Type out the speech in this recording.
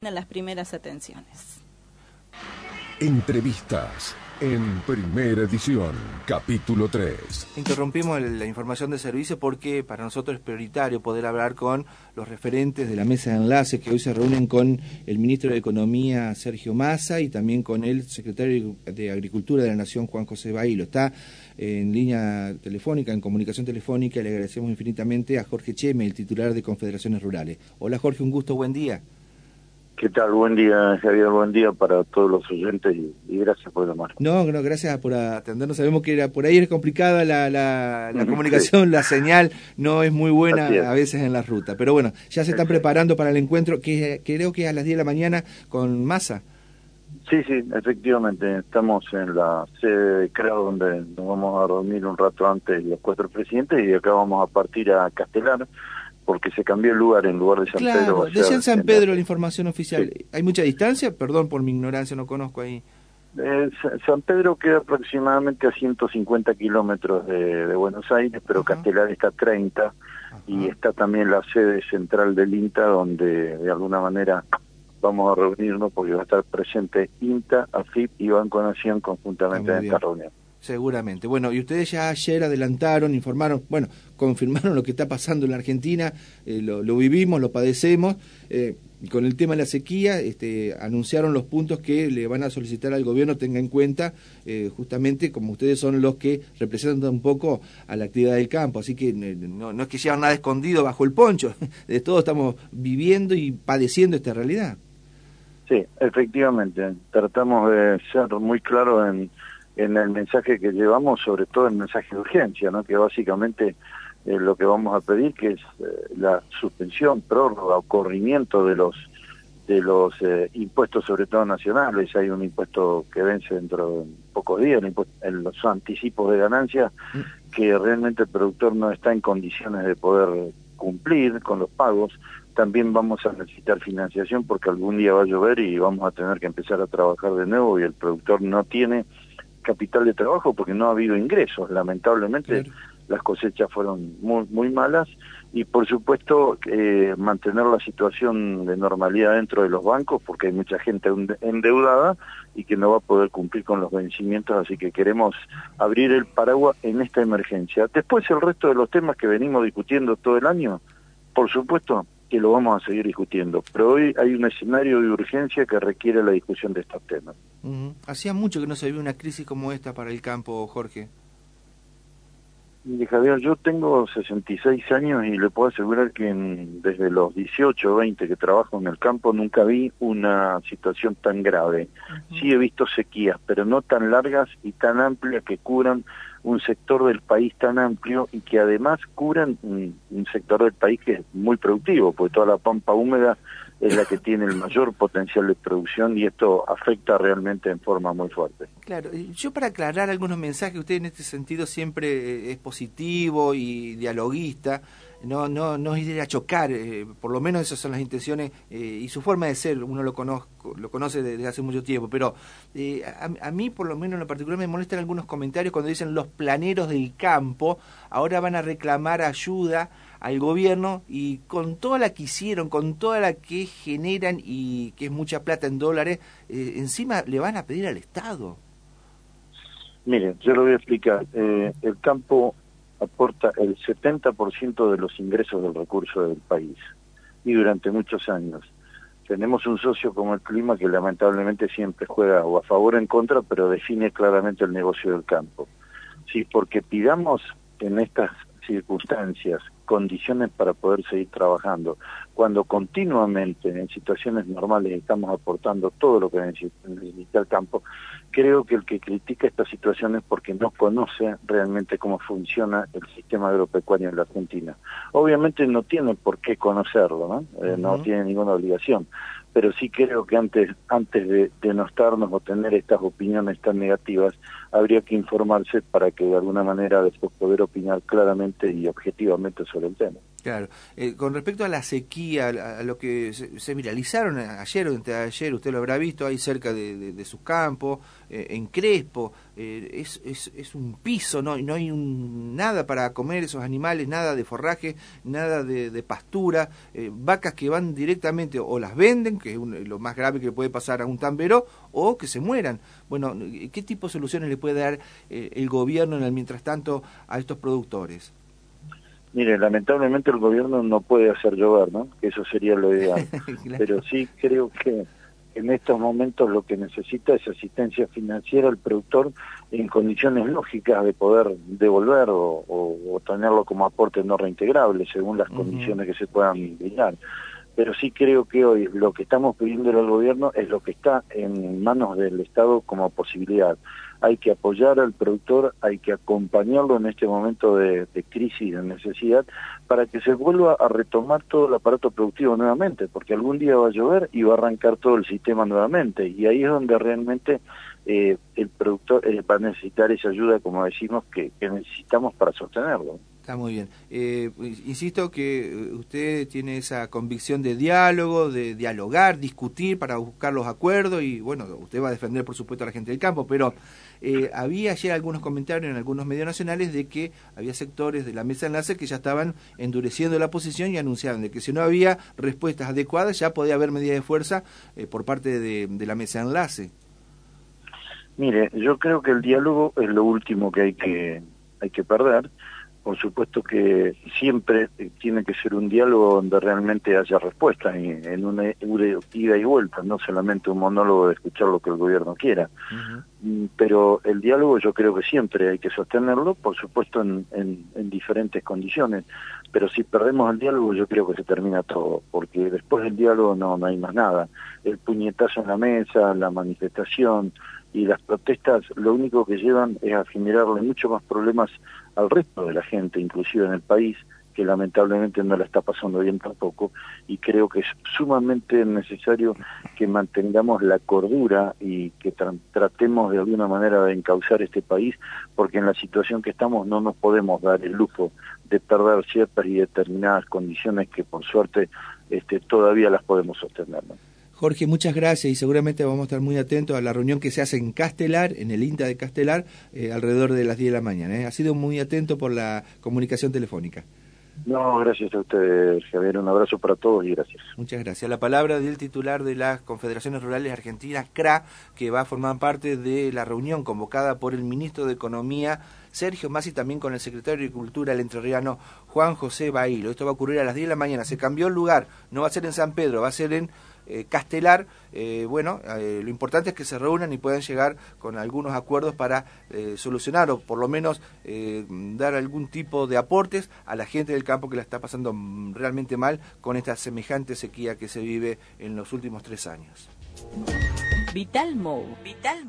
las primeras atenciones. Entrevistas en primera edición, capítulo 3. Interrumpimos la información de servicio porque para nosotros es prioritario poder hablar con los referentes de la mesa de enlace que hoy se reúnen con el ministro de Economía Sergio Massa y también con el secretario de Agricultura de la Nación Juan José Bailo. Está en línea telefónica, en comunicación telefónica y le agradecemos infinitamente a Jorge Cheme, el titular de Confederaciones Rurales. Hola Jorge, un gusto, buen día. ¿Qué tal? Buen día, Javier. Buen día para todos los oyentes y, gracias por llamar. No, no, gracias por atendernos. Sabemos que era, por ahí es complicada la, la, comunicación, la señal no es muy buena a veces en la ruta. Pero bueno, ya se están preparando para el encuentro que, creo que es a las 10 de la mañana con Massa. Sí, sí, efectivamente. Estamos en la sede de CRAO donde nos vamos a dormir un rato antes los cuatro presidentes y acá vamos a partir a Castelar porque se cambió el lugar en lugar de San Pedro. Decía en San Pedro la información oficial. ¿Hay mucha distancia? Perdón por mi ignorancia, no conozco ahí. Eh, San Pedro queda aproximadamente a 150 kilómetros de, Buenos Aires, pero Castelar está a 30 y está también la sede central del INTA donde de alguna manera vamos a reunirnos porque va a estar presente INTA, AFIP y Banco Nación conjuntamente en esta reunión. Seguramente. Bueno, y ustedes ya ayer adelantaron, informaron, bueno, confirmaron lo que está pasando en la Argentina, eh, lo, vivimos, lo padecemos. Eh, con el tema de la sequía, este, anunciaron los puntos que le van a solicitar al gobierno tenga en cuenta, eh, justamente como ustedes son los que representan un poco a la actividad del campo. Así que no, no es que llevan nada escondido bajo el poncho, de todo estamos viviendo y padeciendo esta realidad. Sí, efectivamente. Tratamos de ser muy claros en en el mensaje que llevamos, sobre todo el mensaje de urgencia, ¿no? que básicamente eh, lo que vamos a pedir que es eh, la suspensión, prórroga o corrimiento de los de los eh, impuestos, sobre todo nacionales. Hay un impuesto que vence dentro de pocos días, en los anticipos de ganancias, mm. que realmente el productor no está en condiciones de poder cumplir con los pagos. También vamos a necesitar financiación porque algún día va a llover y vamos a tener que empezar a trabajar de nuevo y el productor no tiene capital de trabajo porque no ha habido ingresos. Lamentablemente las cosechas fueron muy, muy malas y por supuesto eh, mantener la situación de normalidad dentro de los bancos porque hay mucha gente endeudada y que no va a poder cumplir con los vencimientos, así que queremos abrir el paraguas en esta emergencia. Después el resto de los temas que venimos discutiendo todo el año, por supuesto, que lo vamos a seguir discutiendo. Pero hoy hay un escenario de urgencia que requiere la discusión de estos temas. Hacía mucho que no se vio una crisis como esta para el campo, Jorge. Y Javier, yo tengo 66 años y le puedo asegurar que desde los 18 o 20 que trabajo en el campo nunca vi una situación tan grave. Sí he visto sequías, pero no tan largas y tan amplias que curan un sector del país tan amplio y que además curan un, sector del país que es muy productivo, porque toda la pampa húmeda es la que tiene el mayor potencial de producción y esto afecta realmente en forma muy fuerte. Claro, yo para aclarar algunos mensajes, usted en este sentido siempre eh, es positivo y dialoguista, no, no, no ir a chocar, eh, por lo menos esas son las intenciones eh, y su forma de ser, uno lo, conozco, lo conoce desde hace mucho tiempo, pero a, a, mí por lo menos en lo particular me molestan algunos comentarios cuando dicen los planeros del campo ahora van a reclamar ayuda al gobierno y con toda la que hicieron, con toda la que generan y que es mucha plata en dólares, eh, encima le van a pedir al Estado. Mire, yo lo voy a explicar. Eh, el campo aporta el 70% de los ingresos del recurso del país y durante muchos años. Tenemos un socio como el clima que lamentablemente siempre juega o a favor o en contra, pero define claramente el negocio del campo. Sí, porque pidamos en estas circunstancias condiciones para poder seguir trabajando. Cuando continuamente en situaciones normales estamos aportando todo lo que necesita el campo, creo que el que critica esta situación es porque no conoce realmente cómo funciona el sistema agropecuario en la Argentina. Obviamente no tiene por qué conocerlo, ¿no? Eh, no tiene ninguna obligación, pero sí creo que antes, antes de denostarnos o tener estas opiniones tan negativas, habría que informarse para que de alguna manera después poder opinar claramente y objetivamente sobre el tema. Claro. Eh, con respecto a la sequía, a, lo que se, viralizaron ayer o ayer, usted lo habrá visto ahí cerca de, de, sus campos, eh, en Crespo, eh, es, es, es, un piso, no, no hay un, nada para comer esos animales, nada de forraje, nada de, pastura, vacas que van directamente o las venden, que es lo más grave que puede pasar a un tambero, o que se mueran. Bueno, ¿qué tipo de soluciones le puede dar el gobierno en el mientras tanto a estos productores? Mire, lamentablemente el gobierno no puede hacer llover, ¿no? Que eso sería lo ideal. Pero sí creo que en estos momentos lo que necesita es asistencia financiera al productor en condiciones lógicas de poder devolver o, tenerlo como aporte no reintegrable según las condiciones que se puedan brindar. Pero sí creo que hoy lo que estamos pidiendo al gobierno es lo que está en manos del Estado como posibilidad hay que apoyar al productor, hay que acompañarlo en este momento de, crisis, de necesidad, para que se vuelva a retomar todo el aparato productivo nuevamente, porque algún día va a llover y va a arrancar todo el sistema nuevamente, y ahí es donde realmente eh, el productor eh, va a necesitar esa ayuda, como decimos, que necesitamos para sostenerlo. Está muy bien. Eh, insisto que eh, usted tiene esa convicción de diálogo, de dialogar, discutir para buscar los acuerdos y bueno, usted va a defender por supuesto a la gente del campo, pero eh, había ayer algunos comentarios en algunos medios nacionales de que había sectores de la mesa de enlace que ya estaban endureciendo la posición y anunciaban de que si no había respuestas adecuadas ya podía haber medidas de fuerza por parte de, de la mesa de enlace. Mire, yo creo que el diálogo es lo último que hay que hay que perder por supuesto que siempre tiene que ser un diálogo donde realmente haya respuesta, en una ida y vuelta, no solamente un monólogo de escuchar lo que el gobierno quiera. Mm, pero el diálogo yo creo que siempre hay que sostenerlo, por supuesto en, en, diferentes condiciones, pero si perdemos el diálogo yo creo que se termina todo, porque después del diálogo no, no hay más nada. El puñetazo en la mesa, la manifestación, y las protestas lo único que llevan es a generarle mucho más problemas al resto de la gente, inclusive en el país, que lamentablemente no la está pasando bien tampoco, y creo que es sumamente necesario que mantengamos la cordura y que tratemos de alguna manera de encauzar este país, porque en la situación que estamos no nos podemos dar el lujo de perder ciertas y determinadas condiciones que por suerte este, todavía las podemos sostener. Jorge, muchas gracias y seguramente vamos a estar muy atentos a la reunión que se hace en Castelar, en el INTA de Castelar, eh, alrededor de las 10 de la mañana. ¿eh? Ha sido muy atento por la comunicación telefónica. No, gracias a usted, Javier. Un abrazo para todos y gracias. Muchas gracias. La palabra del titular de las Confederaciones Rurales Argentinas, CRA, que va a formar parte de la reunión convocada por el ministro de Economía, Sergio Masi, también con el secretario de Agricultura, el entrerriano Juan José Bailo. Esto va a ocurrir a las 10 de la mañana. Se cambió el lugar, no va a ser en San Pedro, va a ser en eh, Castelar, eh, bueno, eh, lo importante es que se reúnan y puedan llegar con algunos acuerdos para solucionar o por lo menos dar algún tipo de aportes a la gente del campo que la está pasando realmente mal con esta semejante sequía que se vive en los últimos tres años. Vital Vital